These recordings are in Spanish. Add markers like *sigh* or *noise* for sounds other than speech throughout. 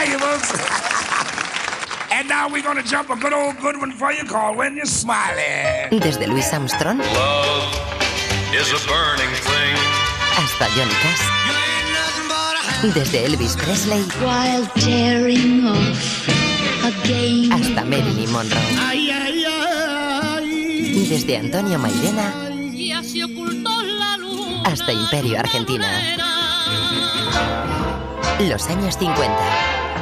valuables. and now we're gonna jump a good old good one for you called When You're Smiling. Desde Louis Armstrong Love is a burning thing. hasta Johnny Cash. Desde Elvis Presley while tearing off again. hasta Marilyn Monroe. Desde Antonio Mairena Ya se ocultó la luz. hasta Imperio Argentina. Los años 50.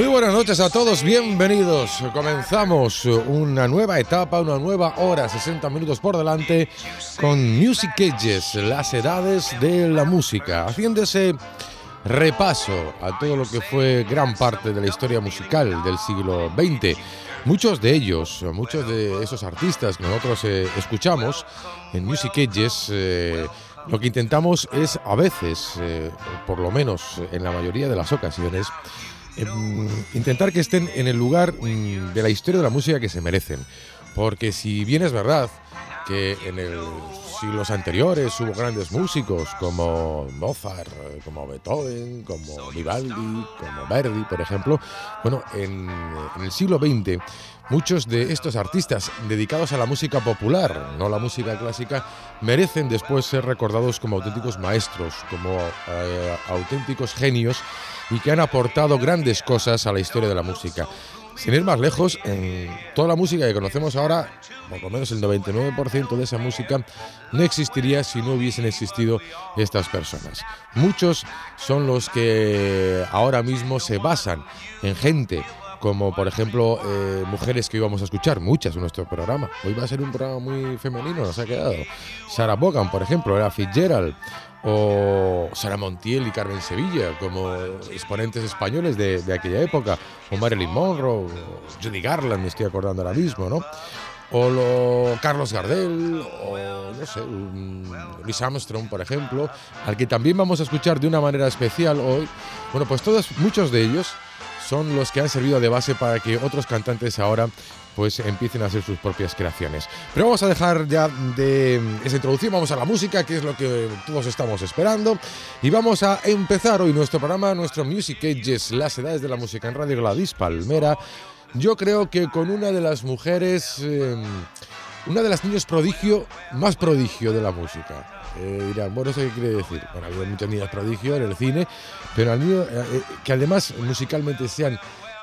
Muy buenas noches a todos, bienvenidos. Comenzamos una nueva etapa, una nueva hora, 60 minutos por delante con Music Ages, las edades de la música, haciendo ese repaso a todo lo que fue gran parte de la historia musical del siglo XX. Muchos de ellos, muchos de esos artistas que nosotros eh, escuchamos en Music Ages, eh, lo que intentamos es a veces, eh, por lo menos en la mayoría de las ocasiones, intentar que estén en el lugar mm, de la historia de la música que se merecen. Porque si bien es verdad que en el siglos anteriores hubo grandes músicos como Mozart, como Beethoven, como Vivaldi, como Verdi, por ejemplo, bueno, en, en el siglo XX muchos de estos artistas dedicados a la música popular, no la música clásica, merecen después ser recordados como auténticos maestros, como eh, auténticos genios y que han aportado grandes cosas a la historia de la música. Sin ir más lejos, en toda la música que conocemos ahora, por lo menos el 99% de esa música no existiría si no hubiesen existido estas personas. Muchos son los que ahora mismo se basan en gente como por ejemplo eh, mujeres que íbamos a escuchar, muchas en nuestro programa. Hoy va a ser un programa muy femenino, nos ha quedado. Sarah Vaughan, por ejemplo, era Fitzgerald, o Sara Montiel y Carmen Sevilla, como exponentes españoles de, aquella época, o Marilyn Monroe, o Judy Garland, me estoy acordando ahora mismo, ¿no? O lo, Carlos Gardel, o no sé, un Louis Armstrong, por ejemplo, al que también vamos a escuchar de una manera especial hoy. Bueno, pues todos, muchos de ellos son los que han servido de base para que otros cantantes ahora pues empiecen a hacer sus propias creaciones. Pero vamos a dejar ya de esa introducción, vamos a la música, que es lo que todos estamos esperando, y vamos a empezar hoy nuestro programa, nuestro Music Ages, las edades de la música en Radio Gladys Palmera. Yo creo que con una de las mujeres, eh, una de las niños prodigio, más prodigio de la música. Eh, dirán, bueno, ¿eso qué quiere decir? Bueno, ha habido muchas niñas prodigio en el cine, pero al niño, eh, eh, que además musicalmente sean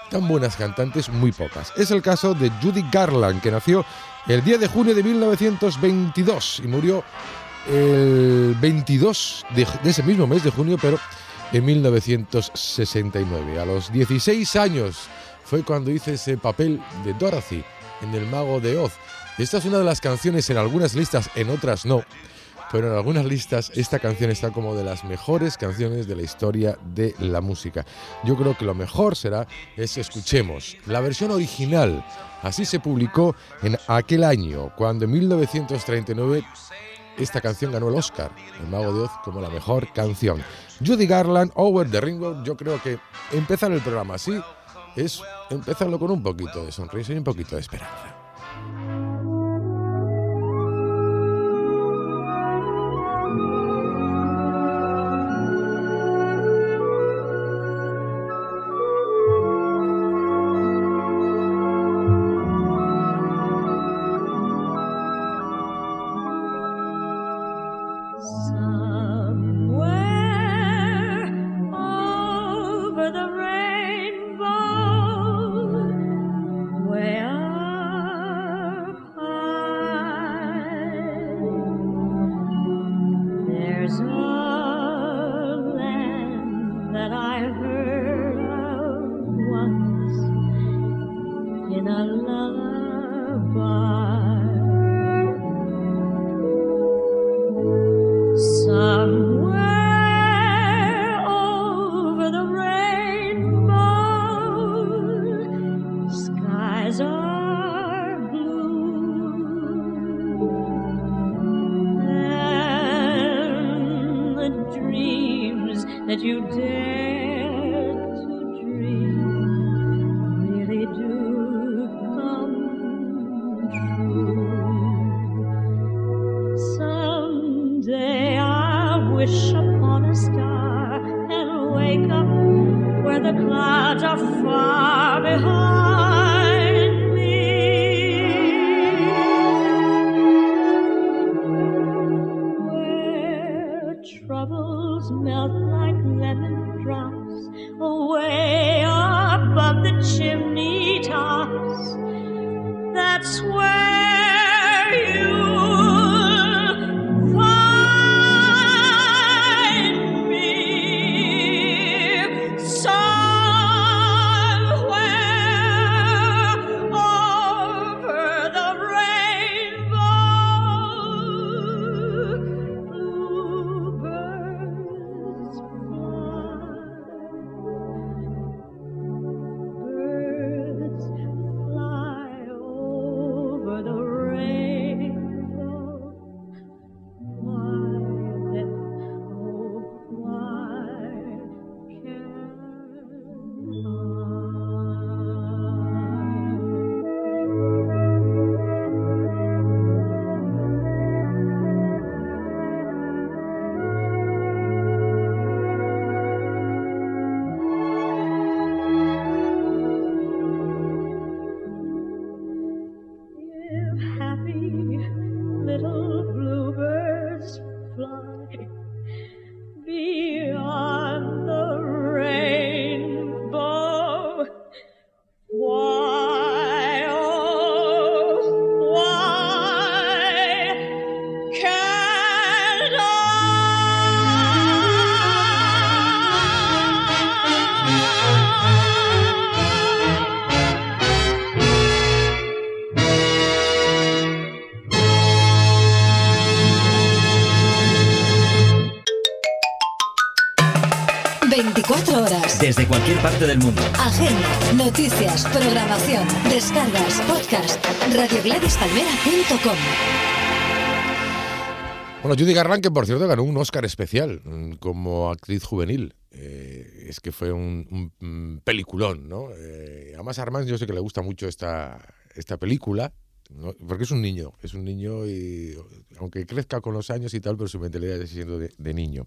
tan buenas cantantes, muy pocas. Es el caso de Judy Garland, que nació el 10 de junio de 1922 y murió el 22 de, de ese mismo mes de junio, pero en 1969. A los 16 años fue cuando hice ese papel de Dorothy en El Mago de Oz. Esta es una de las canciones en algunas listas, en otras no. Pero en algunas listas esta canción está como de las mejores canciones de la historia de la música. Yo creo que lo mejor será es escuchemos la versión original. Así se publicó en aquel año, cuando en 1939 esta canción ganó el Oscar, El Mago de Oz, como la mejor canción. Judy Garland, Over the Rainbow, yo creo que empezar el programa así es empezarlo con un poquito de sonrisa y un poquito de esperanza. me high. 24 horas. Desde cualquier parte del mundo. Agenda, noticias, programación, descargas, podcast. RadioGladysPalmera.com Bueno, Judy Garland, que por cierto ganó un Oscar especial mm, como actriz juvenil. Eh, es que fue un, un, mm, peliculón, ¿no? Eh, además, a Armand yo sé que le gusta mucho esta, esta película, porque es un niño, es un niño y aunque crezca con los años y tal, pero su mentalidad sigue siendo de, niño.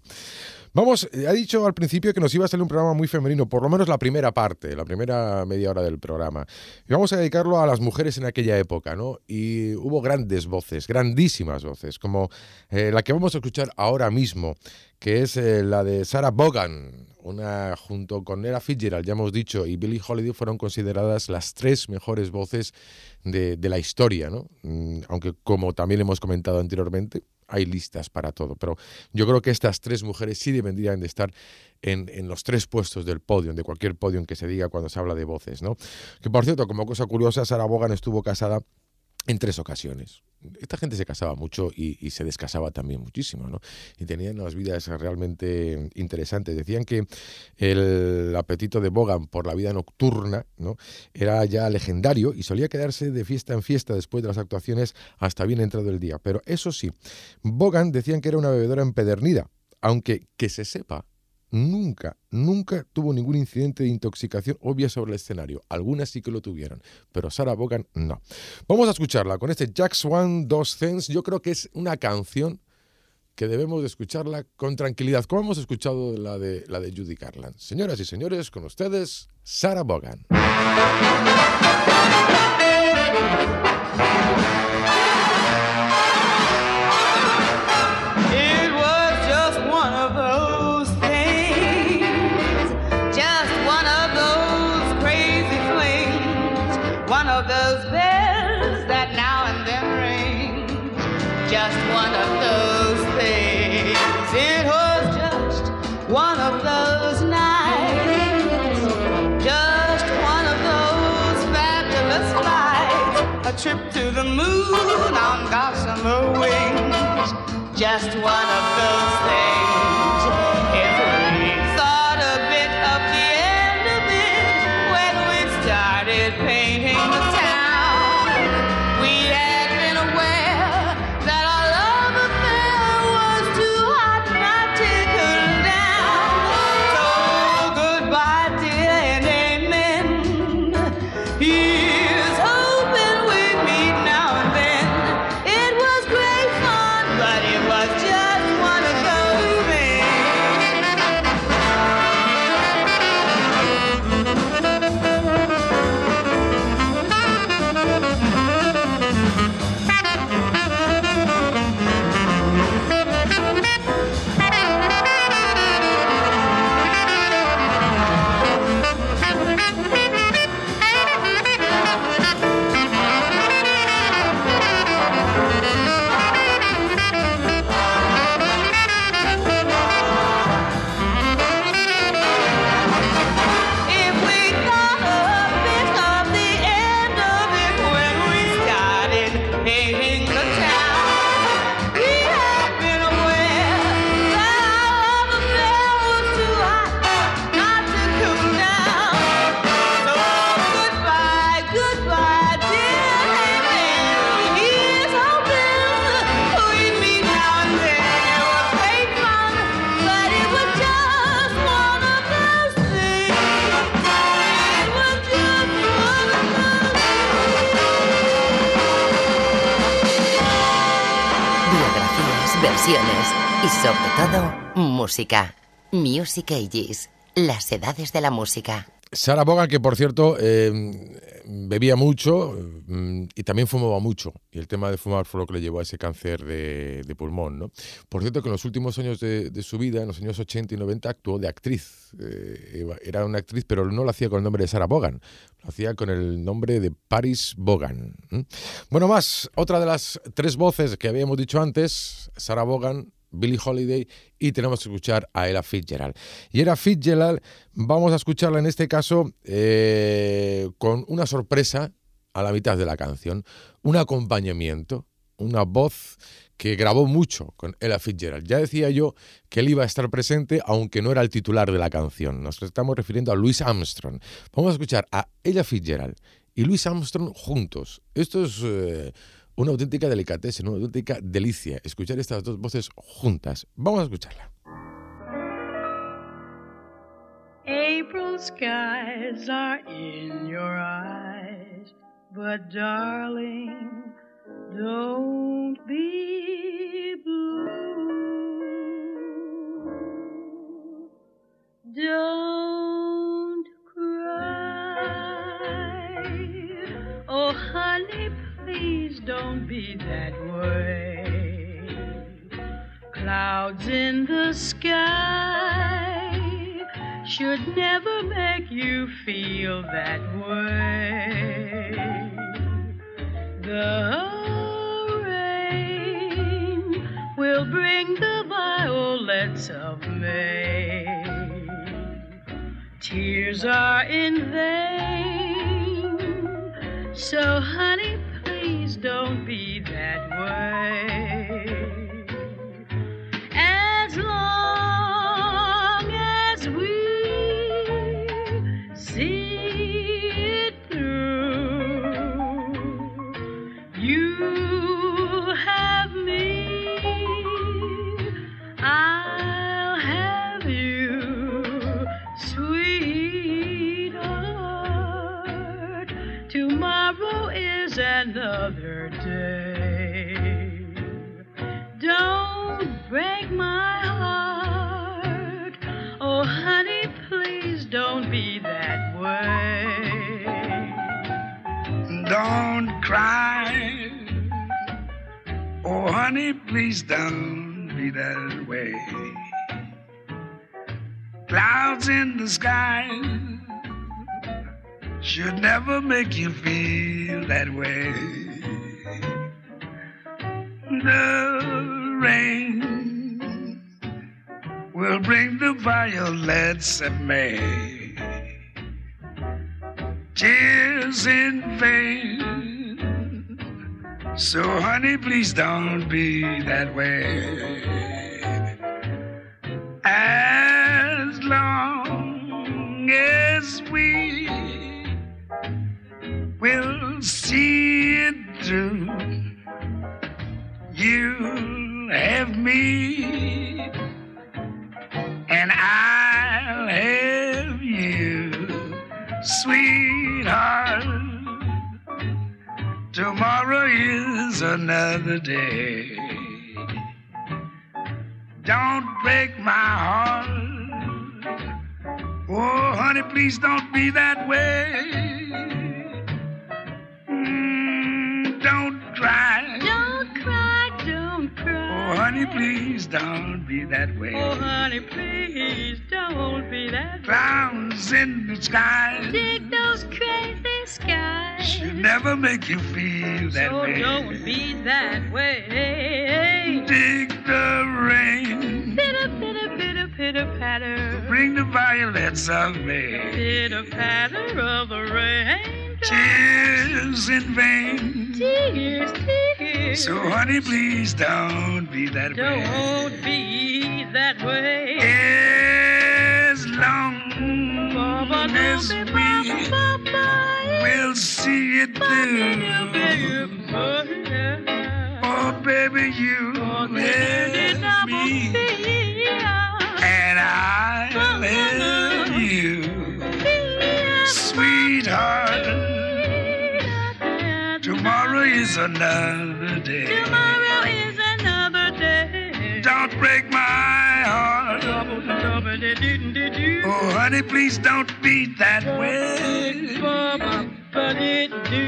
Vamos, eh, ha dicho al principio que nos iba a salir un programa muy femenino, por lo menos la primera parte, la primera media hora del programa. Y vamos a dedicarlo a las mujeres en aquella época, ¿no? Y hubo grandes voces, grandísimas voces, como eh, la que vamos a escuchar ahora mismo, que es eh, la de Sarah Vaughan, una junto con Ella Fitzgerald, ya hemos dicho, y Billie Holiday fueron consideradas las tres mejores voces de, la historia, ¿no? Mm, Aunque como también hemos comentado anteriormente, hay listas para todo, pero yo creo que estas tres mujeres sí deberían de estar en, los tres puestos del podio, de cualquier podio que se diga cuando se habla de voces, ¿no? Que por cierto, como cosa curiosa, Sarah Vaughan estuvo casada en tres ocasiones. Esta gente se casaba mucho y, se descasaba también muchísimo, ¿no? Y tenían unas vidas realmente interesantes. Decían que el apetito de Bogan por la vida nocturna, ¿no? Era ya legendario y solía quedarse de fiesta en fiesta después de las actuaciones hasta bien entrado el día. Pero eso sí, Bogan decían que era una bebedora empedernida, aunque que se sepa, nunca, nunca tuvo ningún incidente de intoxicación obvia sobre el escenario. Algunas sí que lo tuvieron, pero Sarah Vaughan no. Vamos a escucharla con este Jack Swan Dos Cents. Yo creo que es una canción que debemos de escucharla con tranquilidad, como hemos escuchado la de, la de Judy Garland. Señoras y señores, con ustedes, Sarah Vaughan. Just one of those things. Música. Music Ages, las edades de la música. Sarah Vaughan, que por cierto eh, bebía mucho mm, y también fumaba mucho. Y el tema de fumar fue lo que le llevó a ese cáncer de, pulmón. ¿no? Por cierto, que en los últimos años de, su vida, en los años 80 y 90, actuó de actriz. Eh, era una actriz, pero no lo hacía con el nombre de Sarah Vaughan. Lo hacía con el nombre de Paris. ¿m? Bueno, más, otra de las tres voces que habíamos dicho antes, Sarah Vaughan, Billie Holiday y tenemos que escuchar a Ella Fitzgerald. Y Ella Fitzgerald vamos a escucharla en este caso eh, con una sorpresa a la mitad de la canción, un acompañamiento, una voz que grabó mucho con Ella Fitzgerald. Ya decía yo que él iba a estar presente, aunque no era el titular de la canción. Nos estamos refiriendo a Louis Armstrong. Vamos a escuchar a Ella Fitzgerald y Louis Armstrong juntos. Esto es eh, una auténtica delicatessen, una auténtica delicia, escuchar estas dos voces juntas. Vamos a escucharla. April skies are in your eyes, but darling, don't be blue. Don't Oh, honey, please don't be that way. Clouds in the sky should never make you feel that way. The rain will bring the violets of May. Tears are in vain, so honey, please don't be that way. Honey, please don't be that way. Clouds in the sky should never make you feel that way. The rain will bring the violets of May. Tears in vain So, honey, please don't be that way. As be that way. Oh, honey, please don't be that Clouds in the sky Dig those crazy skies. should never make you feel that so way. don't be that way. Dig the rain, Pitter, pitter, pitter, pitter, patter. bring the violets of May. Pitter, patter of the rain. Tears in vain. Tears, tears. *laughs* So, honey, please don't be that way. Don't be that way. As long as we will see it through. Oh, baby, you love me, and I love you, sweetheart. Is another day. Tomorrow is another day. Don't break my heart. Oh, honey, please don't be that way.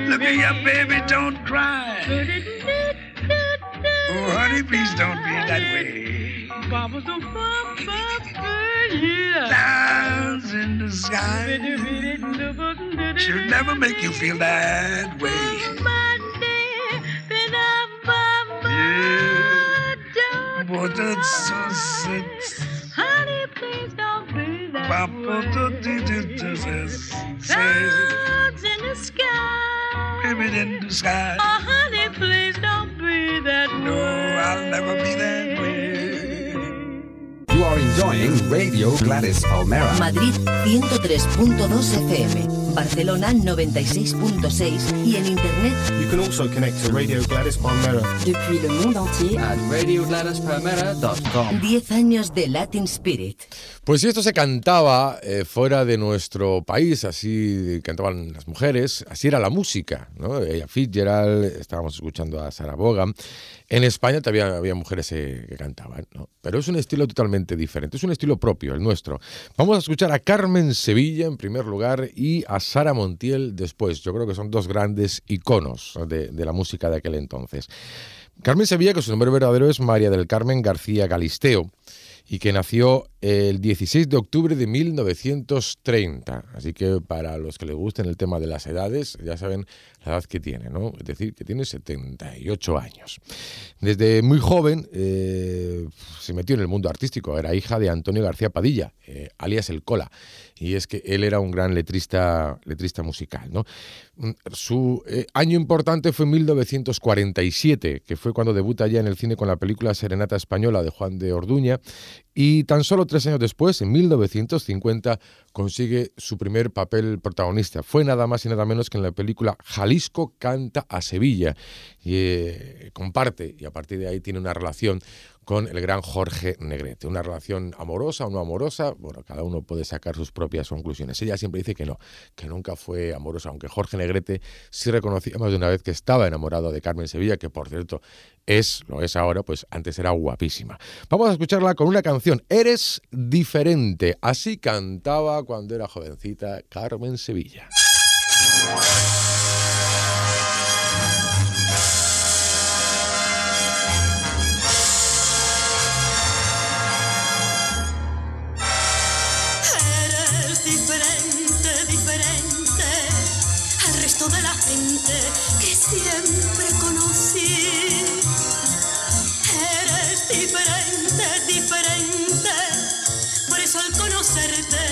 Look at your baby, don't cry. Oh, honey, please don't be that way. Clouds in the sky should never make you feel that way. Papa, honey, please don't be. You are enjoying Radio Gladys Palmera. Madrid 103.2 FM, Barcelona 96.6 y en internet You can also connect to Radio Gladys Palmera depuis le monde entier. At RadioGladysPalmera.com. 10 años de Latin Spirit. Pues si esto se cantaba eh, fuera de nuestro país, así cantaban las mujeres, así era la música, ¿no? Ella Fitzgerald, estábamos escuchando a Sarah Vaughan. En España también había mujeres eh, que cantaban, ¿no? Pero es un estilo totalmente diferente, es un estilo propio, el nuestro. Vamos a escuchar a Carmen Sevilla en primer lugar y a Sara Montiel después. Yo creo que son dos grandes iconos de, la música de aquel entonces. Carmen Sevilla, que su nombre verdadero es María del Carmen García Galisteo y que nació el 16 de octubre de 1930. Así que para los que les gusten el tema de las edades, ya saben la edad que tiene, ¿no? Es decir, que tiene 78 años. Desde muy joven eh, se metió en el mundo artístico. Era hija de Antonio García Padilla, eh, alias El Cola. Y es que él era un gran letrista, letrista musical, ¿no? Su eh, año importante fue 1947, que fue cuando debuta ya en el cine con la película Serenata Española de Juan de Orduña, y tan solo tres años después, en 1950, consigue su primer papel protagonista. Fue nada más y nada menos que en la película Jalisco canta a Sevilla, y eh, comparte, y a partir de ahí tiene una relación con el gran Jorge Negrete. Una relación amorosa o no amorosa, bueno, cada uno puede sacar sus propias conclusiones. Ella siempre dice que no, que nunca fue amorosa, aunque Jorge Negrete sí reconocía más de una vez que estaba enamorado de Carmen Sevilla, que por cierto es, lo es ahora, pues antes era guapísima. Vamos a escucharla con una canción, Eres diferente. Así cantaba cuando era jovencita Carmen Sevilla. Siempre conocí. Eres diferente, diferente, por eso al conocerte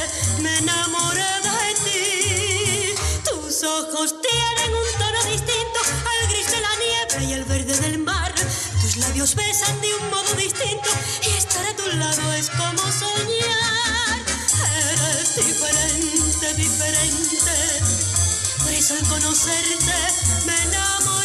me enamoré de ti. Tus ojos tienen un tono distinto al gris de la nieve y el labios besan de un modo distinto y estar a tu lado es como soñar. Eres diferente, diferente. Al conocerte me enamoré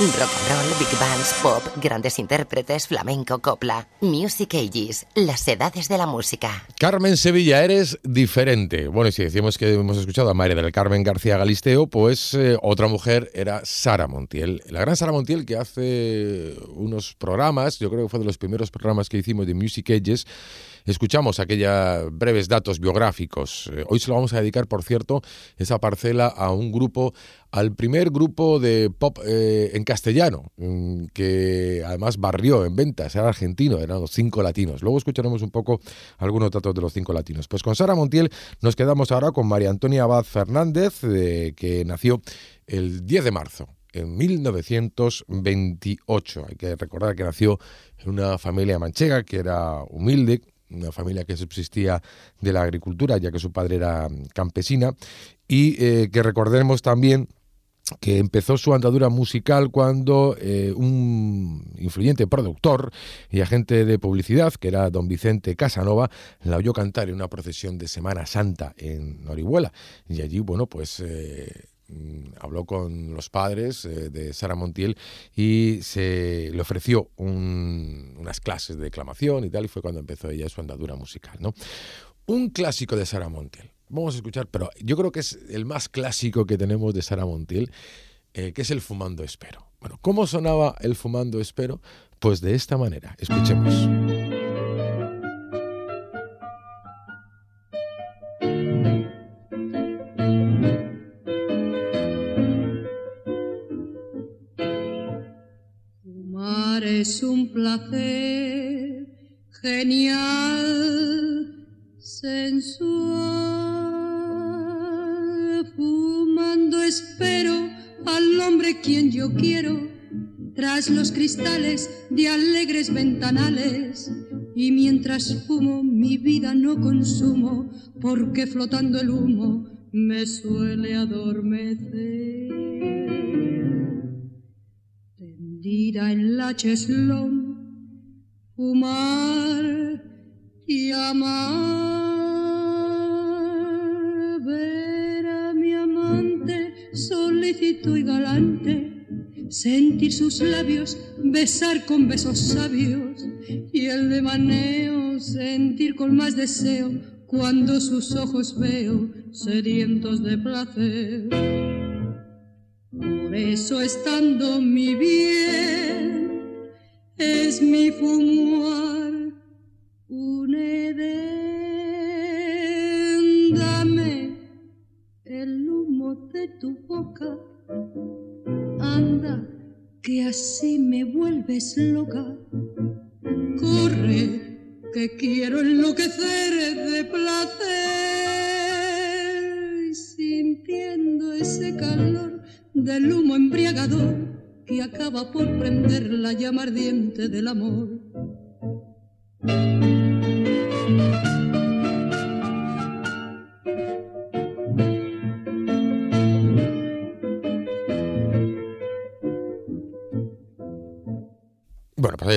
Rock and roll, big bands, pop, grandes intérpretes, flamenco, copla. Music Ages, las edades de la música. Carmen Sevilla, eres diferente. Bueno, y si decimos que hemos escuchado a María del Carmen García Galisteo, pues eh, otra mujer era Sara Montiel. La gran Sara Montiel que hace unos programas, yo creo que fue de los primeros programas que hicimos de Music Ages, escuchamos aquellos breves datos biográficos. Eh, Hoy se lo vamos a dedicar, por cierto, esa parcela a un grupo, al primer grupo de pop eh, en castellano, mm, que además barrió en ventas, era argentino, eran los cinco latinos. Luego escucharemos un poco algunos datos de los cinco latinos. Pues con Sara Montiel nos quedamos ahora con María Antonia Abad Fernández, eh, que nació el 10 de marzo en 1928. Hay que recordar que nació en una familia manchega que era humilde, una familia que subsistía de la agricultura, ya que su padre era campesina, y eh, que recordemos también que empezó su andadura musical cuando eh, un influyente productor y agente de publicidad, que era don Vicente Casanova, la oyó cantar en una procesión de Semana Santa en Orihuela. Y allí, bueno, pues... Eh, habló con los padres eh, de Sara Montiel y se le ofreció un- unas clases de declamación y tal, y fue cuando empezó ella su andadura musical. ¿no? Un clásico de Sara Montiel. Vamos a escuchar, pero yo creo que es el más clásico que tenemos de Sara Montiel, eh, que es el Fumando Espero. Bueno, ¿cómo sonaba el Fumando Espero? Pues de esta manera. Escuchemos. Tras los cristales de alegres ventanales. Y mientras fumo mi vida no consumo, porque flotando el humo me suele adormecer tendida en la cheslón, fumar y amar, ver a mi amante solícito y galante, sentir sus labios, besar con besos sabios y el de maneo sentir con más deseo cuando sus ojos veo sedientos de placer. Por eso estando mi bien es mi fumar un edén. Dame el humo de tu boca, que así me vuelves loca. Corre que quiero enloquecer de placer sintiendo ese calor del humo embriagador que acaba por prender la llama ardiente del amor.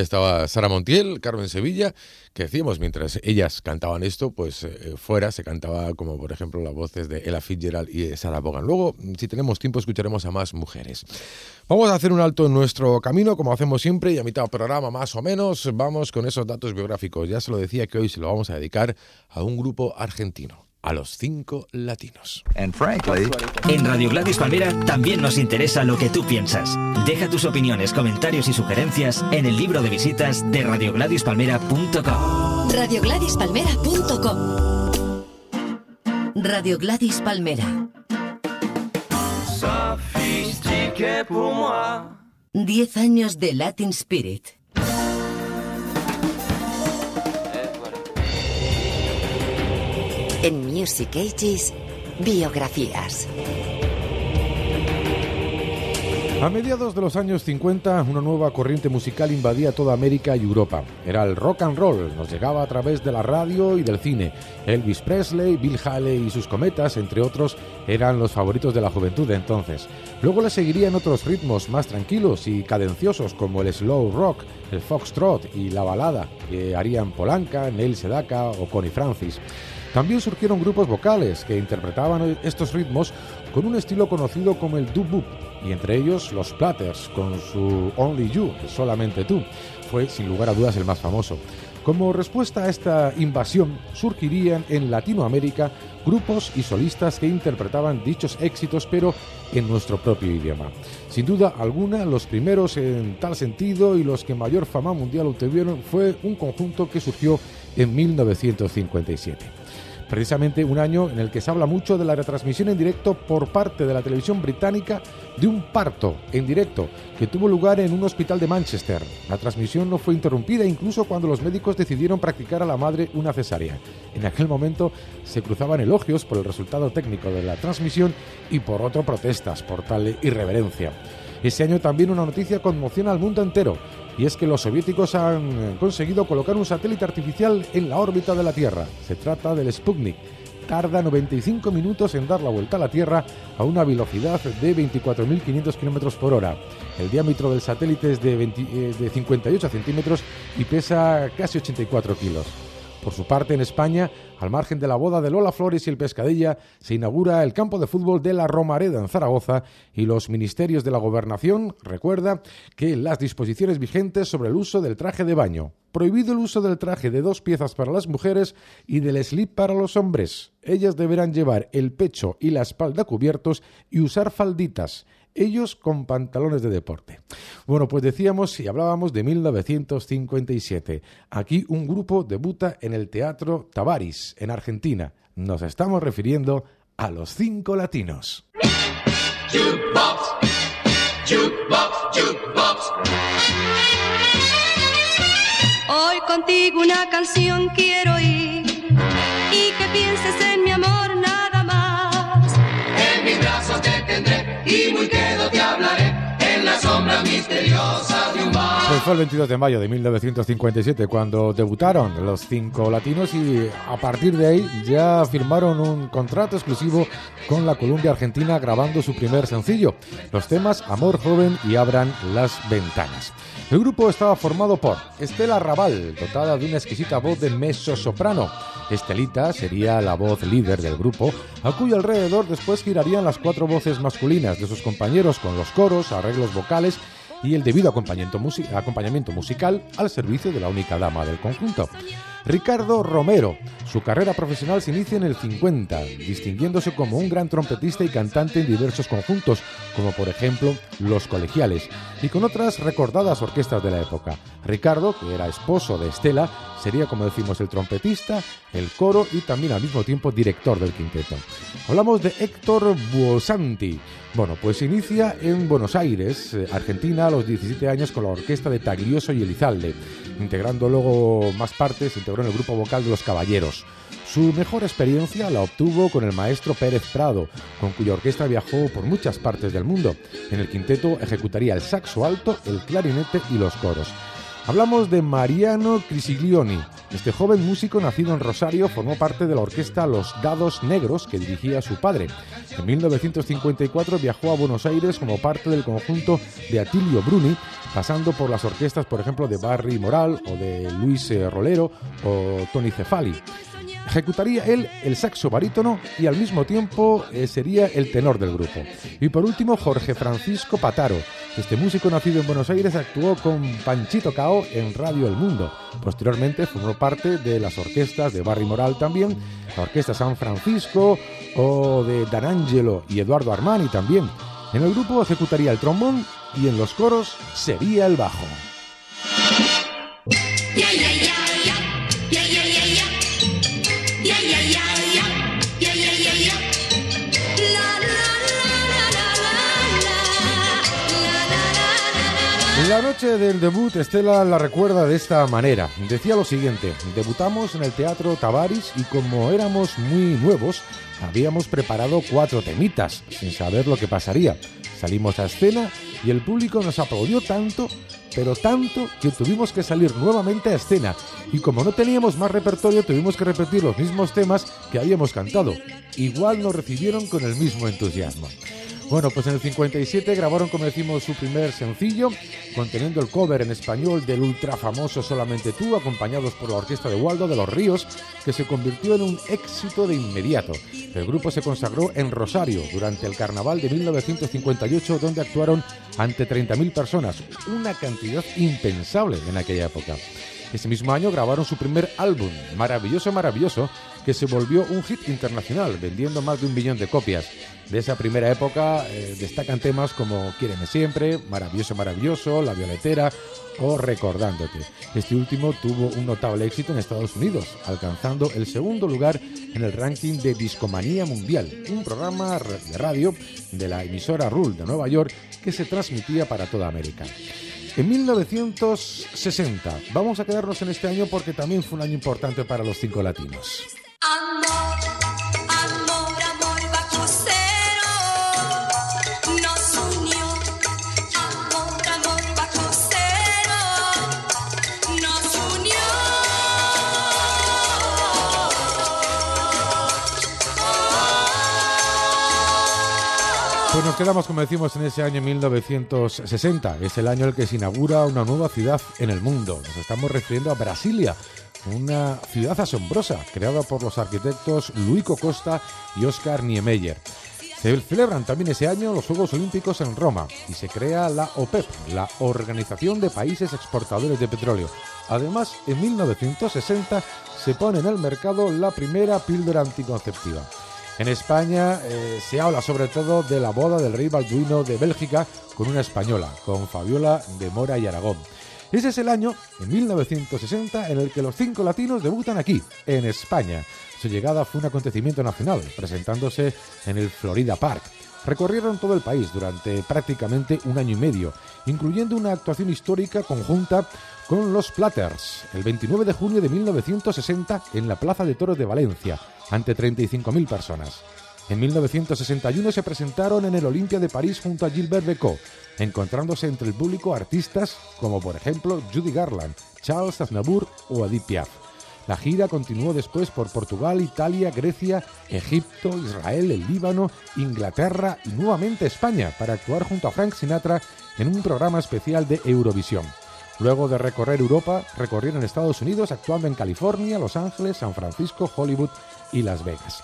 Estaba Sara Montiel, Carmen Sevilla, que decíamos, mientras ellas cantaban esto, pues eh, fuera se cantaba como por ejemplo las voces de Ella Fitzgerald y de Sarah Vaughan. Luego, si tenemos tiempo, escucharemos a más mujeres. Vamos a hacer un alto en nuestro camino, como hacemos siempre, y a mitad del programa más o menos, vamos con esos datos biográficos. Ya se lo decía que hoy se lo vamos a dedicar a un grupo argentino a los cinco latinos. En Radio Gladys Palmera también nos interesa lo que tú piensas. Deja tus opiniones, comentarios y sugerencias en el libro de visitas de radiogladispalmera.com. Radiogladispalmera.com Radio Gladys Palmera. 10 años de Latin Spirit. En Music Ages, biografías. A mediados de los años 50, una nueva corriente musical invadía toda América y Europa. Era el rock and roll, nos llegaba a través de la radio y del cine. Elvis Presley, Bill Haley y sus cometas, entre otros, eran los favoritos de la juventud de entonces. Luego le seguirían otros ritmos más tranquilos y cadenciosos como el slow rock, el foxtrot y la balada, que harían Polanca, Neil Sedaka o Connie Francis. También surgieron grupos vocales que interpretaban estos ritmos con un estilo conocido como el doo-boop, y entre ellos los Platters con su Only You, solamente tú, fue sin lugar a dudas el más famoso. Como respuesta a esta invasión, surgirían en Latinoamérica grupos y solistas que interpretaban dichos éxitos, pero en nuestro propio idioma. Sin duda alguna, los primeros en tal sentido y los que mayor fama mundial obtuvieron fue un conjunto que surgió en 1957 precisamente un año en el que se habla mucho de la retransmisión en directo por parte de la televisión británica de un parto en directo que tuvo lugar en un hospital de Manchester. La transmisión no fue interrumpida incluso cuando los médicos decidieron practicar a la madre una cesárea. En aquel momento se cruzaban elogios por el resultado técnico de la transmisión y por otro protestas por tal irreverencia. Ese año también una noticia conmociona al mundo entero y es que los soviéticos han conseguido colocar un satélite artificial en la órbita de la Tierra. Se trata del Sputnik. Tarda 95 minutos en dar la vuelta a la Tierra a una velocidad de 24.500 km por hora. El diámetro del satélite es de, eh, de 58 centímetros y pesa casi 84 kilos. Por su parte, en España, al margen de la boda de Lola Flores y el Pescadilla, se inaugura el campo de fútbol de la Romareda en Zaragoza y los ministerios de la Gobernación recuerda que las disposiciones vigentes sobre el uso del traje de baño. Prohibido el uso del traje de dos piezas para las mujeres y del slip para los hombres. Ellas deberán llevar el pecho y la espalda cubiertos y usar falditas ellos con pantalones de deporte. Bueno, pues decíamos y hablábamos de 1957. Aquí un grupo debuta en el Teatro Tavaris, en Argentina. Nos estamos refiriendo a los cinco latinos. Hoy contigo una canción quiero oír y que pienses en mi amor nada y muy quedo te hablaré la sombra misteriosa de un bar. Pues fue el 22 de mayo de 1957 cuando debutaron los cinco latinos y a partir de ahí ya firmaron un contrato exclusivo con la Columbia Argentina grabando su primer sencillo, los temas Amor Joven y Abran las Ventanas. El grupo estaba formado por Estela Raval, dotada de una exquisita voz de mezzo soprano. Estelita sería la voz líder del grupo, a cuyo alrededor después girarían las cuatro voces masculinas de sus compañeros con los coros, arreglos vocales y el debido acompañamiento, musi- acompañamiento musical al servicio de la única dama del conjunto. Ricardo Romero. Su carrera profesional se inicia en el 50, distinguiéndose como un gran trompetista y cantante en diversos conjuntos, como por ejemplo Los Colegiales, y con otras recordadas orquestas de la época. Ricardo, que era esposo de Estela, sería, como decimos, el trompetista, el coro y también al mismo tiempo director del quinteto. Hablamos de Héctor Buosanti. Bueno, pues inicia en Buenos Aires, eh, Argentina, a los 17 años con la orquesta de Taglioso y Elizalde, integrando luego más partes, se integró en el grupo vocal de Los Caballeros. Su mejor experiencia la obtuvo con el maestro Pérez Prado, con cuya orquesta viajó por muchas partes del mundo. En el quinteto ejecutaría el saxo alto, el clarinete y los coros. Hablamos de Mariano Crisiglioni. Este joven músico nacido en Rosario formó parte de la orquesta Los Dados Negros que dirigía su padre. En 1954 viajó a Buenos Aires como parte del conjunto de Atilio Bruni, pasando por las orquestas, por ejemplo, de Barry Moral o de Luis eh, Rolero o Tony Cefali. Ejecutaría él el saxo barítono y al mismo tiempo eh, sería el tenor del grupo. Y por último, Jorge Francisco Pataro. Este músico nacido en Buenos Aires actuó con Panchito Cao en Radio El Mundo. Posteriormente formó parte de las orquestas de Barry Moral también, la Orquesta San Francisco o de Dan Angelo y Eduardo Armani también. En el grupo ejecutaría el trombón y en los coros sería el bajo. La noche del debut, Estela la recuerda de esta manera. Decía lo siguiente, debutamos en el Teatro Tavares y como éramos muy nuevos, habíamos preparado cuatro temitas, sin saber lo que pasaría. Salimos a escena y el público nos aplaudió tanto, pero tanto, que tuvimos que salir nuevamente a escena. Y como no teníamos más repertorio, tuvimos que repetir los mismos temas que habíamos cantado. Igual nos recibieron con el mismo entusiasmo. Bueno, pues en el 57 grabaron, como decimos, su primer sencillo, conteniendo el cover en español del ultra famoso Solamente tú, acompañados por la orquesta de Waldo de los Ríos, que se convirtió en un éxito de inmediato. El grupo se consagró en Rosario durante el carnaval de 1958, donde actuaron ante 30.000 personas, una cantidad impensable en aquella época. Ese mismo año grabaron su primer álbum, Maravilloso Maravilloso, que se volvió un hit internacional, vendiendo más de un millón de copias. De esa primera época eh, destacan temas como Quiéreme siempre, Maravilloso Maravilloso, La Violetera o Recordándote. Este último tuvo un notable éxito en Estados Unidos, alcanzando el segundo lugar en el ranking de Discomanía Mundial, un programa de radio de la emisora Rule de Nueva York que se transmitía para toda América. En 1960, vamos a quedarnos en este año porque también fue un año importante para los cinco latinos. Pues nos quedamos, como decimos, en ese año 1960. Es el año en el que se inaugura una nueva ciudad en el mundo. Nos estamos refiriendo a Brasilia, una ciudad asombrosa creada por los arquitectos Luico Costa y Oscar Niemeyer. Se celebran también ese año los Juegos Olímpicos en Roma y se crea la OPEP, la Organización de Países Exportadores de Petróleo. Además, en 1960 se pone en el mercado la primera píldora anticonceptiva. En España eh, se habla sobre todo de la boda del rey Balduino de Bélgica con una española, con Fabiola de Mora y Aragón. Ese es el año, en 1960, en el que los cinco latinos debutan aquí, en España. Su llegada fue un acontecimiento nacional, presentándose en el Florida Park. Recorrieron todo el país durante prácticamente un año y medio, incluyendo una actuación histórica conjunta con los Platters, el 29 de junio de 1960 en la Plaza de Toros de Valencia, ante 35.000 personas. En 1961 se presentaron en el Olimpia de París junto a Gilbert Becot, encontrándose entre el público artistas como por ejemplo Judy Garland, Charles Aznavour o Edith Piaf. La gira continuó después por Portugal, Italia, Grecia, Egipto, Israel, el Líbano, Inglaterra y nuevamente España para actuar junto a Frank Sinatra en un programa especial de Eurovisión. Luego de recorrer Europa, recorrieron Estados Unidos actuando en California, Los Ángeles, San Francisco, Hollywood y Las Vegas.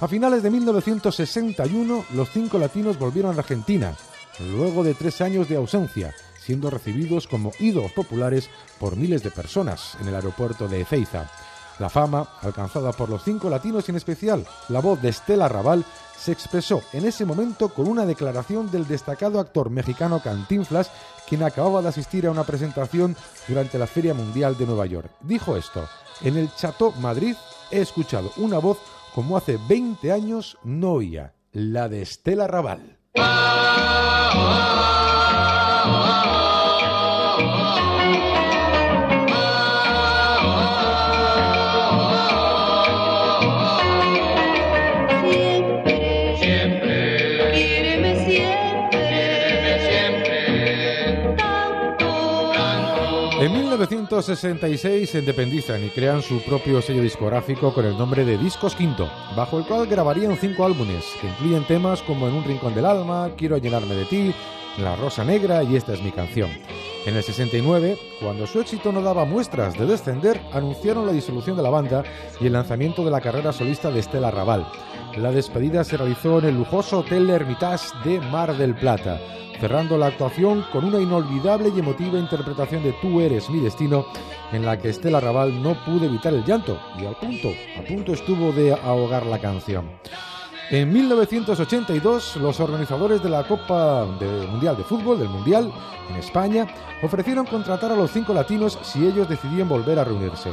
A finales de 1961, los cinco latinos volvieron a Argentina, luego de tres años de ausencia, siendo recibidos como ídolos populares por miles de personas en el aeropuerto de Ezeiza. La fama, alcanzada por los cinco latinos en especial la voz de Estela Raval, se expresó en ese momento con una declaración del destacado actor mexicano Cantinflas, quien acababa de asistir a una presentación durante la Feria Mundial de Nueva York. Dijo esto, en el Chateau Madrid he escuchado una voz como hace 20 años no oía, la de Estela Raval. 1966 se independizan y crean su propio sello discográfico con el nombre de Discos Quinto, bajo el cual grabarían cinco álbumes que incluyen temas como En un rincón del alma, Quiero llenarme de ti, La rosa negra y Esta es mi canción. En el 69, cuando su éxito no daba muestras de descender, anunciaron la disolución de la banda y el lanzamiento de la carrera solista de Estela Raval. La despedida se realizó en el lujoso Hotel Hermitage de Mar del Plata cerrando la actuación con una inolvidable y emotiva interpretación de Tú eres mi destino, en la que Estela Raval no pudo evitar el llanto y al punto, a punto estuvo de ahogar la canción. En 1982, los organizadores de la Copa Mundial de Fútbol, del Mundial, en España, ofrecieron contratar a los cinco latinos si ellos decidían volver a reunirse.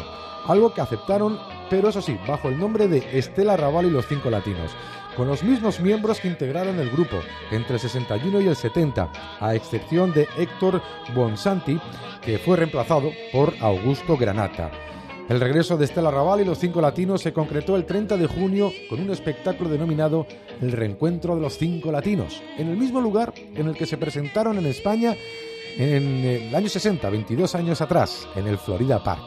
Algo que aceptaron, pero eso sí, bajo el nombre de Estela Raval y los cinco latinos con los mismos miembros que integraron el grupo entre el 61 y el 70, a excepción de Héctor Bonsanti, que fue reemplazado por Augusto Granata. El regreso de Estela Raval y los cinco latinos se concretó el 30 de junio con un espectáculo denominado El Reencuentro de los Cinco Latinos, en el mismo lugar en el que se presentaron en España en el año 60, 22 años atrás, en el Florida Park.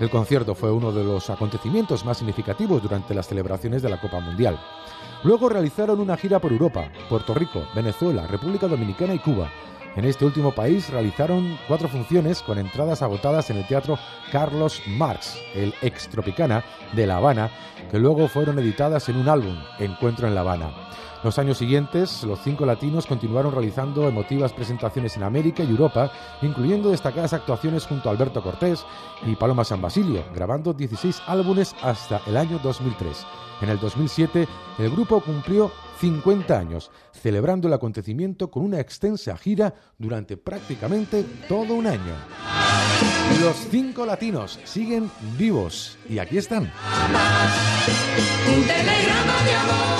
El concierto fue uno de los acontecimientos más significativos durante las celebraciones de la Copa Mundial. Luego realizaron una gira por Europa, Puerto Rico, Venezuela, República Dominicana y Cuba. En este último país realizaron cuatro funciones con entradas agotadas en el Teatro Carlos Marx, el ex Tropicana de La Habana, que luego fueron editadas en un álbum, Encuentro en La Habana. Los años siguientes, los cinco latinos continuaron realizando emotivas presentaciones en América y Europa, incluyendo destacadas actuaciones junto a Alberto Cortés y Paloma San Basilio, grabando 16 álbumes hasta el año 2003. En el 2007, el grupo cumplió 50 años, celebrando el acontecimiento con una extensa gira durante prácticamente todo un año. Los cinco latinos siguen vivos y aquí están. Un telegrama de amor.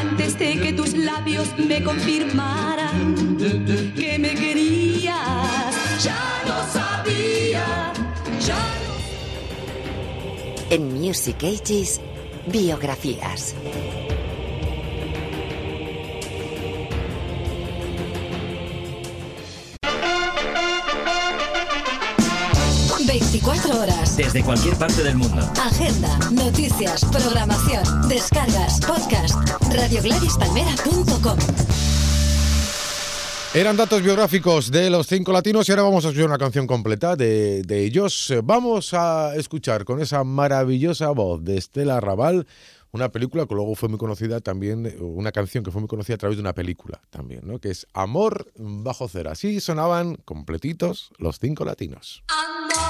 Antes de que tus labios me confirmaran que me querías, ya lo sabía, En Music Ages, biografías. ...24 horas. Desde cualquier parte del mundo. Agenda, noticias, programación, descargas, podcast. RadioGladysPalmera.com Eran datos biográficos de los cinco latinos y ahora vamos a escuchar una canción completa de, ellos. Vamos a escuchar con esa maravillosa voz de Estela Raval una película que luego fue muy conocida también, una canción que fue muy conocida a través de una película también, ¿no? que es Amor bajo cero. Así sonaban completitos los cinco latinos. Amor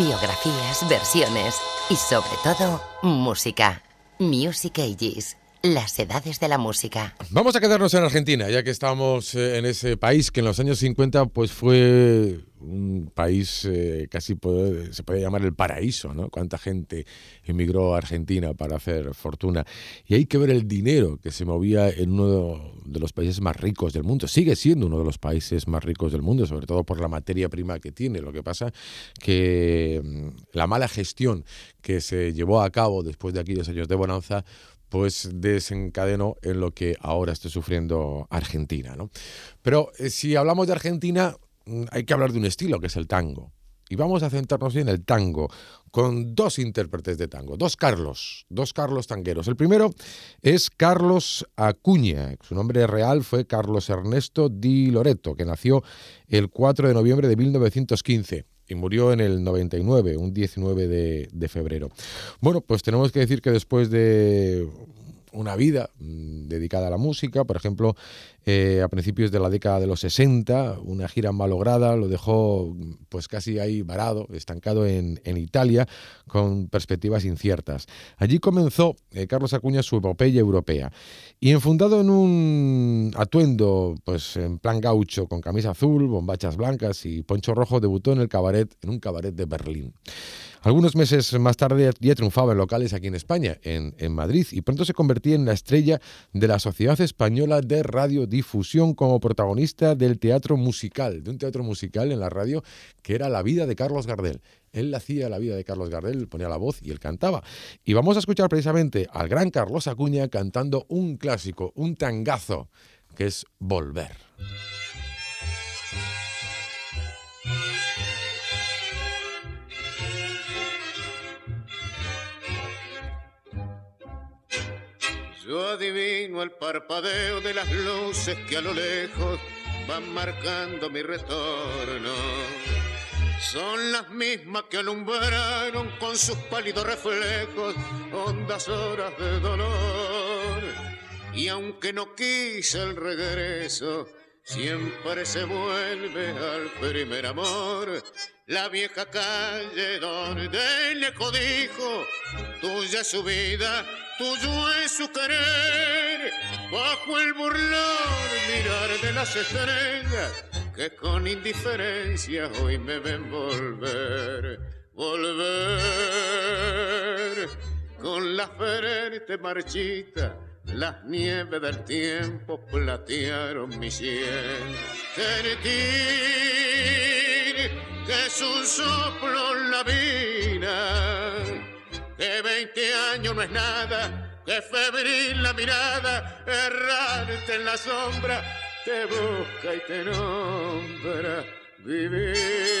biografías, versiones y sobre todo música. Music Ages, las edades de la música. Vamos a quedarnos en Argentina, ya que estamos eh, en ese país que en los años 50 pues fue un país eh, casi se puede llamar el paraíso, ¿no? Cuánta gente emigró a Argentina para hacer fortuna. Y hay que ver el dinero que se movía en uno de los países más ricos del mundo. Sigue siendo uno de los países más ricos del mundo, sobre todo por la materia prima que tiene. Lo que pasa que mm, la mala gestión que se llevó a cabo después de aquellos años de bonanza pues desencadenó en lo que ahora está sufriendo Argentina. ¿no? Pero eh, si hablamos de Argentina, mm, hay que hablar de un estilo que es el tango. Y vamos a centrarnos en el tango, con dos intérpretes de tango, dos Carlos, dos Carlos tangueros. El primero es Carlos Acuña, su nombre real fue Carlos Ernesto Di Loreto, que nació el 4 de noviembre de 1915 y murió en el 99, un 19 de, de febrero. Bueno, pues tenemos que decir que después de una vida mm, dedicada a la música, por ejemplo, eh, a principios de la década de los 60, una gira malograda lo dejó mm, pues casi ahí varado, estancado en, en Italia, con perspectivas inciertas. Allí comenzó eh, Carlos Acuña su epopeya europea y enfundado en un atuendo pues en plan gaucho, con camisa azul, bombachas blancas y poncho rojo, debutó en el cabaret, en un cabaret de Berlín. Algunos meses más tarde ya triunfaba en locales aquí en España, en, en Madrid, y pronto se convertía en la estrella de la Sociedad Española de Radiodifusión como protagonista del teatro musical, de un teatro musical en la radio que era La vida de Carlos Gardel. Él hacía la vida de Carlos Gardel, ponía la voz y él cantaba. Y vamos a escuchar precisamente al gran Carlos Acuña cantando un clásico, un tangazo, que es Volver. Yo adivino el parpadeo de las luces que a lo lejos van marcando mi retorno. Son las mismas que alumbraron con sus pálidos reflejos hondas horas de dolor. Y aunque no quise el regreso, siempre se vuelve al primer amor. La vieja calle donde lejos dijo, tuya es su vida, tuyo es su querer. Bajo el burlón mirar de las estrellas, que con indiferencia hoy me ven volver, volver. Con la frente marchita, las nieves del tiempo platearon mi sien. Sentir que es un soplo la vida, que 20 años no es nada, que febril la mirada, errante en la sombra, te busca y te nombra vivir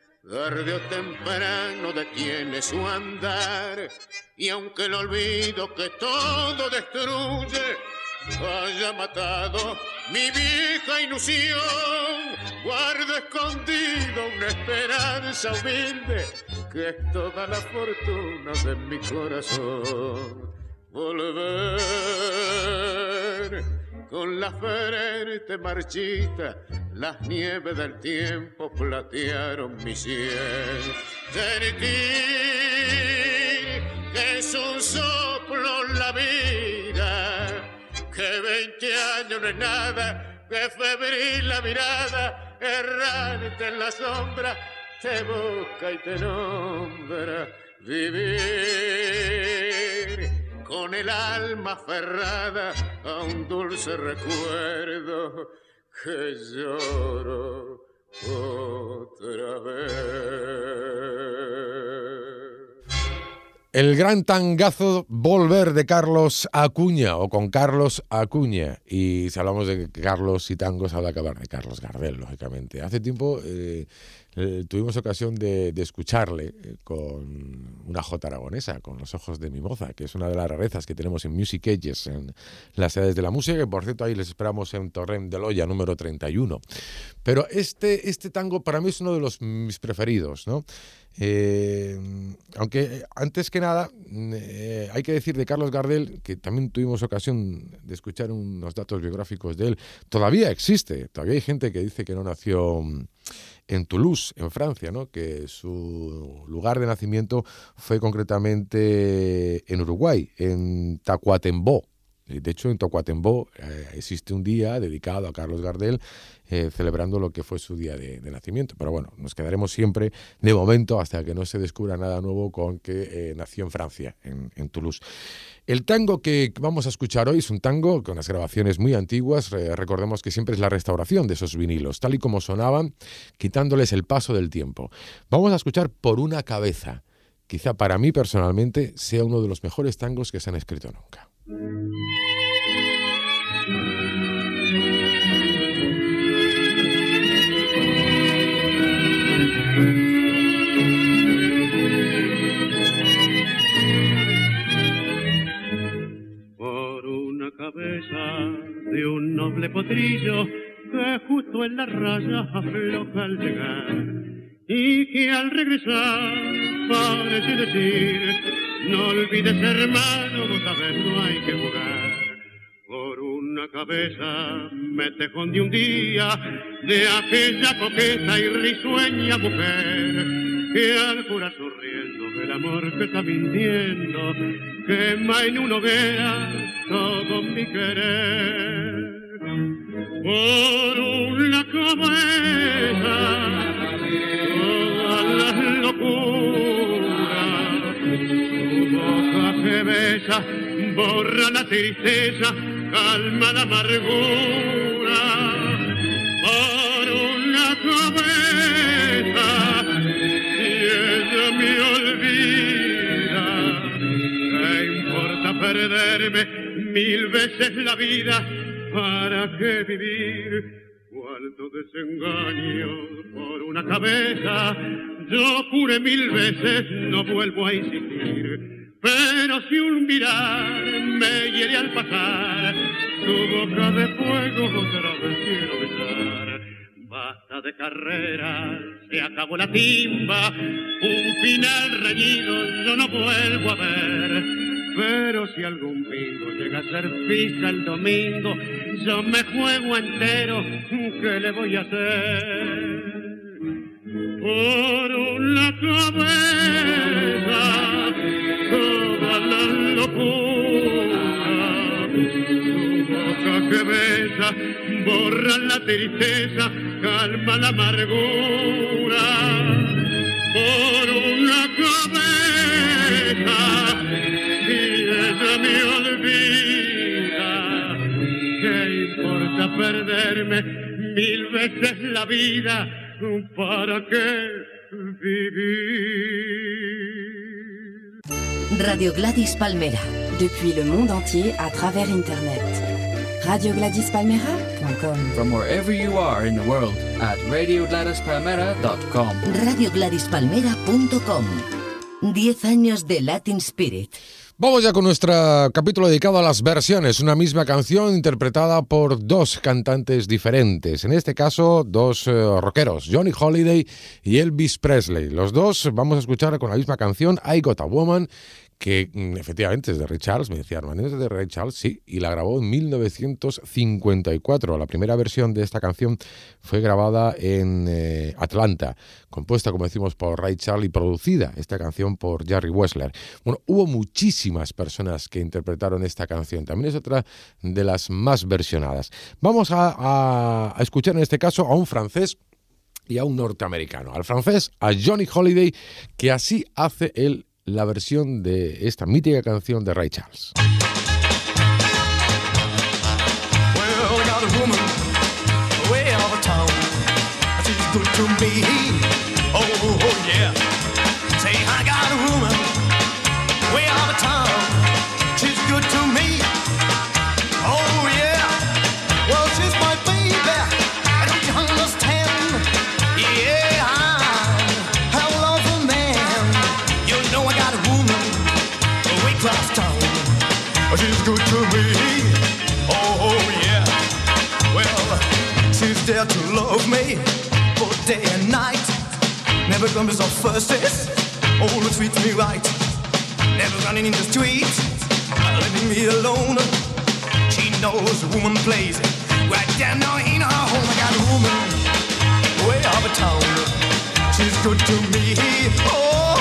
tarde o temprano detiene su andar y aunque el olvido que todo destruye haya matado mi vieja ilusión, guardo escondido una esperanza humilde que es toda la fortuna de mi corazón. Volver con la frente marchita, las nieves del tiempo platearon mi sien. Sentir que es un soplo la vida, que 20 años no es nada, que febril la mirada, errante en la sombra, te busca y te nombra vivir con el alma aferrada a un dulce recuerdo que lloro otra vez. El gran tangazo Volver de Carlos Acuña o con Carlos Acuña. Y si hablamos de Carlos y tangos, habrá que hablar de Carlos Gardel, lógicamente. Hace tiempo eh, eh, tuvimos ocasión de, escucharle eh, con una jota aragonesa con los ojos de mimosa, que es una de las rarezas que tenemos en Music Ages, en las edades de la música, que por cierto ahí les esperamos en Torrent de Loya número 31. Pero este, este tango para mí es uno de los mis preferidos, ¿no? Eh, aunque antes que nada hay que decir de Carlos Gardel que también tuvimos ocasión de escuchar unos datos biográficos de él. Todavía existe, todavía hay gente que dice que no nació en Toulouse, en Francia, ¿no? que su lugar de nacimiento fue concretamente en Uruguay, en Tacuatembo. De hecho, en Tacuatembo eh, existe un día dedicado a Carlos Gardel eh, celebrando lo que fue su día de, nacimiento. Pero bueno, nos quedaremos siempre de momento hasta que no se descubra nada nuevo con que eh, nació en Francia, en, Toulouse. El tango que vamos a escuchar hoy es un tango con unas grabaciones muy antiguas. recordemos que siempre es la restauración de esos vinilos, tal y como sonaban, quitándoles el paso del tiempo. Vamos a escuchar Por una cabeza. Quizá para mí personalmente sea uno de los mejores tangos que se han escrito nunca. Por una cabeza de un noble potrillo que justo en la raya afloja al llegar y que al regresar parece decir no olvides hermano, vos sabes no hay que jugar. Por una cabeza me tejón de un día de aquella coqueta y risueña mujer que al jurar sonriendo del amor que está mintiendo quema en una hoguera todo mi querer. Por una cabeza todas las borra la tristeza calma la amargura por una cabeza y ella me olvida. ¿Qué importa perderme mil veces la vida? ¿Para qué vivir? Cuánto desengaño por una cabeza, yo juré mil veces, no vuelvo a insistir pero si un mirar me hiere al pasar, tu boca de fuego otra vez quiero besar. Basta de carrera, se acabó la timba, un final reñido yo no vuelvo a ver. Pero si algún bingo llega a ser fija el domingo, yo me juego entero, ¿qué le voy a hacer? Por una cabeza la locura. Tu boca que besa borra la tristeza, calma la amargura. Por una cabeza y ella me olvida. ¿Qué importa perderme mil veces la vida? ¿Para qué vivir? Radio Gladys Palmera. Depuis le monde entier à travers Internet. RadioGladysPalmera.com From wherever you are in the world at RadioGladysPalmera.com RadioGladysPalmera.com 10 años de Latin Spirit. Vamos ya con nuestro capítulo dedicado a las versiones, una misma canción interpretada por dos cantantes diferentes, en este caso dos eh, rockeros, Johnny Holiday y Elvis Presley. Los dos vamos a escuchar con la misma canción, I Got a Woman, que mm, efectivamente es de Ray Charles, me decía Armand, es de Ray Charles, sí, y la grabó en 1954. La primera versión de esta canción fue grabada en eh, Atlanta, compuesta, como decimos, por Ray Charles y producida esta canción por Jerry Wessler. Bueno, hubo muchísimas personas que interpretaron esta canción, también es otra de las más versionadas. Vamos a, escuchar en este caso a un francés y a un norteamericano. Al francés, a Johnny Holiday, que así hace el la versión de esta mítica canción de Ray Charles. Never comes off firsts, always treats me right. Never running in the streets, leaving me alone. She knows a woman plays. Right down now in her home, I got a woman way out of town. She's good to me. Oh,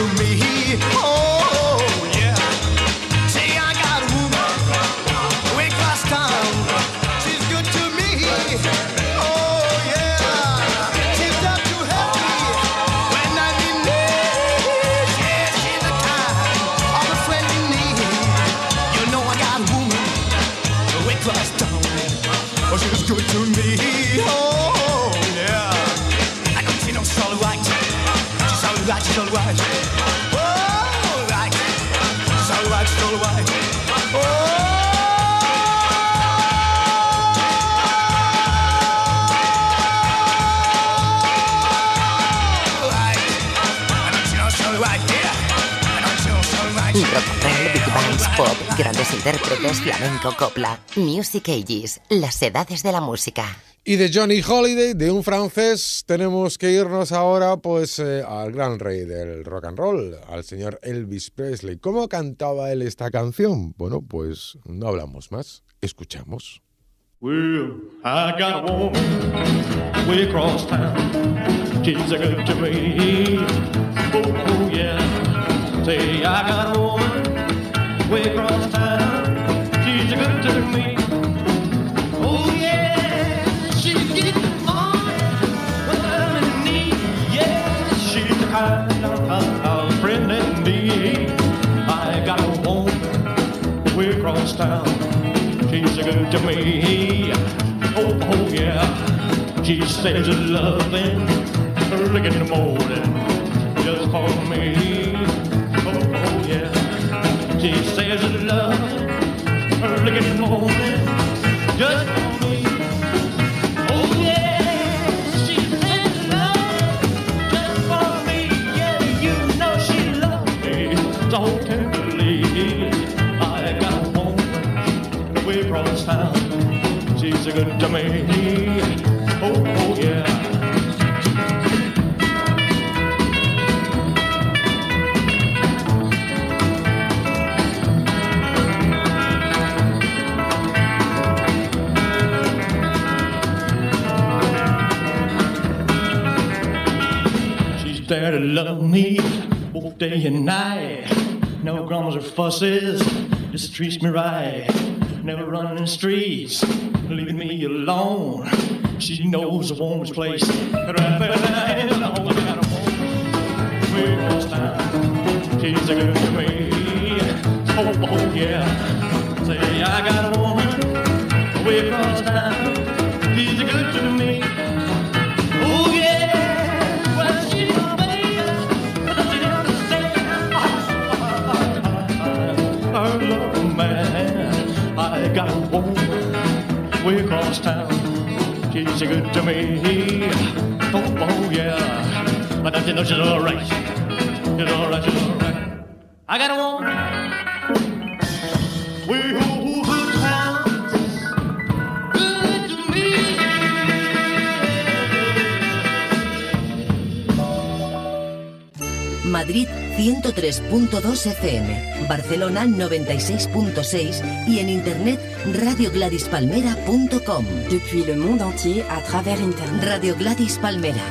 to me. Music Ages, las edades de la música. Y de Johnny Holiday, de un francés, tenemos que irnos ahora pues eh, al gran rey del rock and roll, al señor Elvis Presley. ¿Cómo cantaba él esta canción? Bueno, pues no hablamos más, escuchamos. Well, I got a woman way across town. She's a good to me. Oh, oh, yeah. Say, I got a woman way across town. She's a good to me. Oh, oh yeah. She says loving early in the morning just for me. Oh, oh yeah. She says loving early in the morning just She's a good to me. Oh, oh yeah. She's there to love me both day and night. No grumbles or fusses, just treats me right. Never running in the streets, leaving me alone. She knows the warmest place. Right there, and I always got a woman way across town. She's a good to me. Oh, oh yeah. Say I got a woman way across town. I got a woman way across town. She's good to me. Oh, oh yeah. But you know she's alright? She's alright, she's alright. I got a woman. Madrid 103.2 FM, Barcelona 96.6 y en internet radiogladispalmera.com. Depuis le monde entier à travers Internet. Radio Gladys Palmera.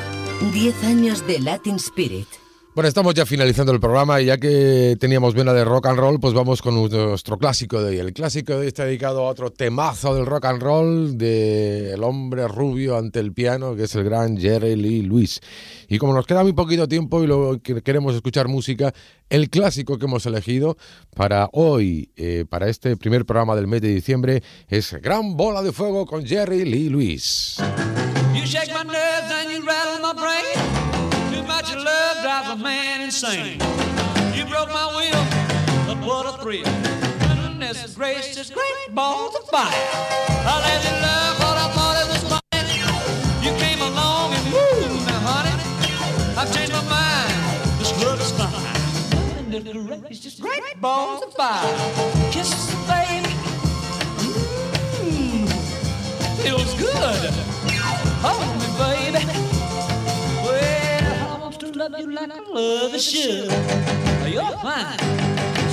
10 años de Latin Spirit. Bueno, estamos ya finalizando el programa y ya que teníamos vena de rock and roll, pues vamos con nuestro clásico de hoy. El clásico de hoy está dedicado a otro temazo del rock and roll de el hombre rubio ante el piano, que es el gran Jerry Lee Lewis. Y como nos queda muy poquito tiempo y lo que queremos escuchar música, el clásico que hemos elegido para hoy, eh, para este primer programa del mes de diciembre, es Gran Bola de Fuego con Jerry Lee Lewis. You shake my nerves and you rattle my brain. Man insane. You broke my will, but what a thrill. Goodness gracious, great balls of fire. I let you love what I thought it was funny. You came along and woo, now honey, I've changed my mind. This love is fine. Goodness gracious, great balls of fire. Kisses, baby. Mmm, feels good. Hold love you like I love a should. You're fine,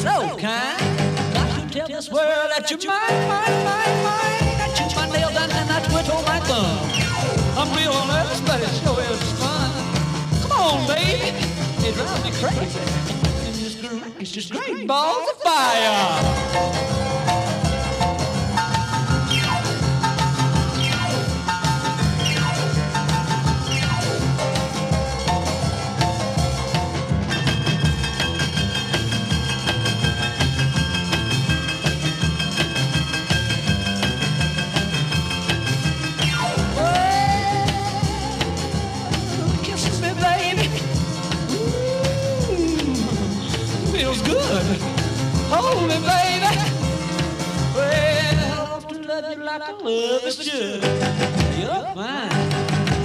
so kind. Got to tell this world that you're mine, mine, mine, mine. I chew my nails and then I twiddle my thumb. I'm real nervous, but it sure is fun. Come on, baby. It drives me crazy. And It's great, it's just great balls of fire.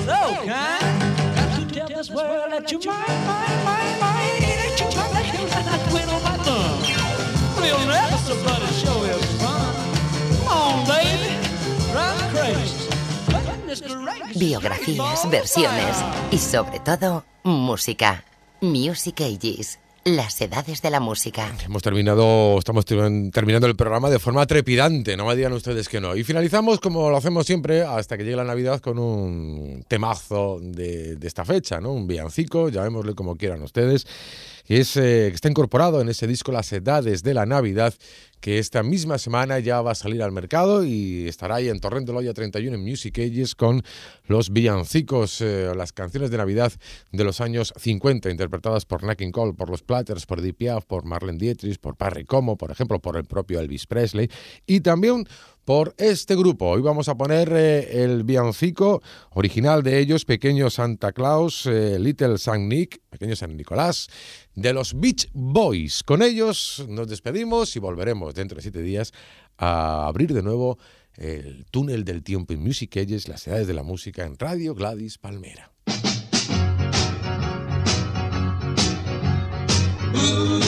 So kind. Biografías, versiones y sobre todo, música. Music Ages. Las edades de la música. Hemos terminado, estamos ter- terminando el programa de forma trepidante, no me digan ustedes que no. Y finalizamos como lo hacemos siempre hasta que llegue la Navidad con un temazo de, esta fecha, ¿no? Un villancico, llamémosle como quieran ustedes, que, es, eh, está incorporado en ese disco Las edades de la Navidad, que esta misma semana ya va a salir al mercado y estará ahí en Torrent de Loya 31 en Music Ages con los villancicos, eh, las canciones de Navidad de los años 50, interpretadas por Nat King Cole, por los Platters, por Edith Piaf, por Marlene Dietrich, por Parry Como, por ejemplo, por el propio Elvis Presley y también por este grupo. Hoy vamos a poner eh, el villancico original de ellos, Pequeño Santa Claus, eh, Little Saint Nick, Pequeño San Nicolás, de los Beach Boys. Con ellos nos despedimos y volveremos dentro de siete días a abrir de nuevo el túnel del tiempo en Music Ages, las edades de la música en Radio Gladys Palmera. Ooh,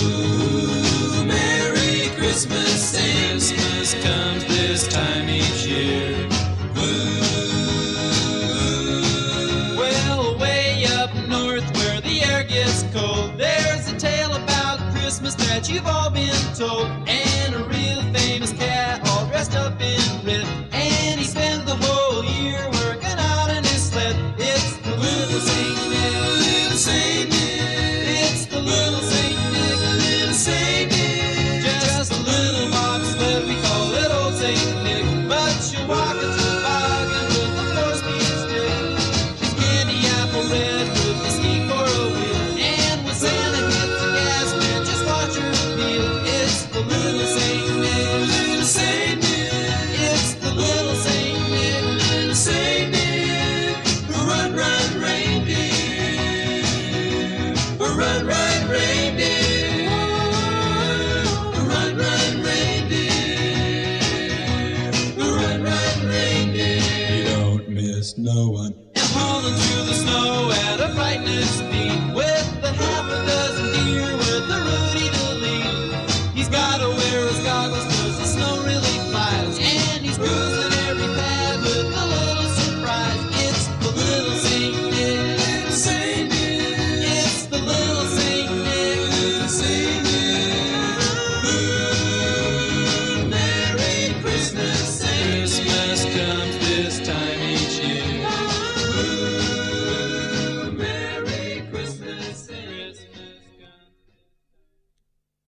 Christmas, Christmas comes this time each year. Ooh, well, way up north where the air gets cold, there's a tale about Christmas that you've all been told. And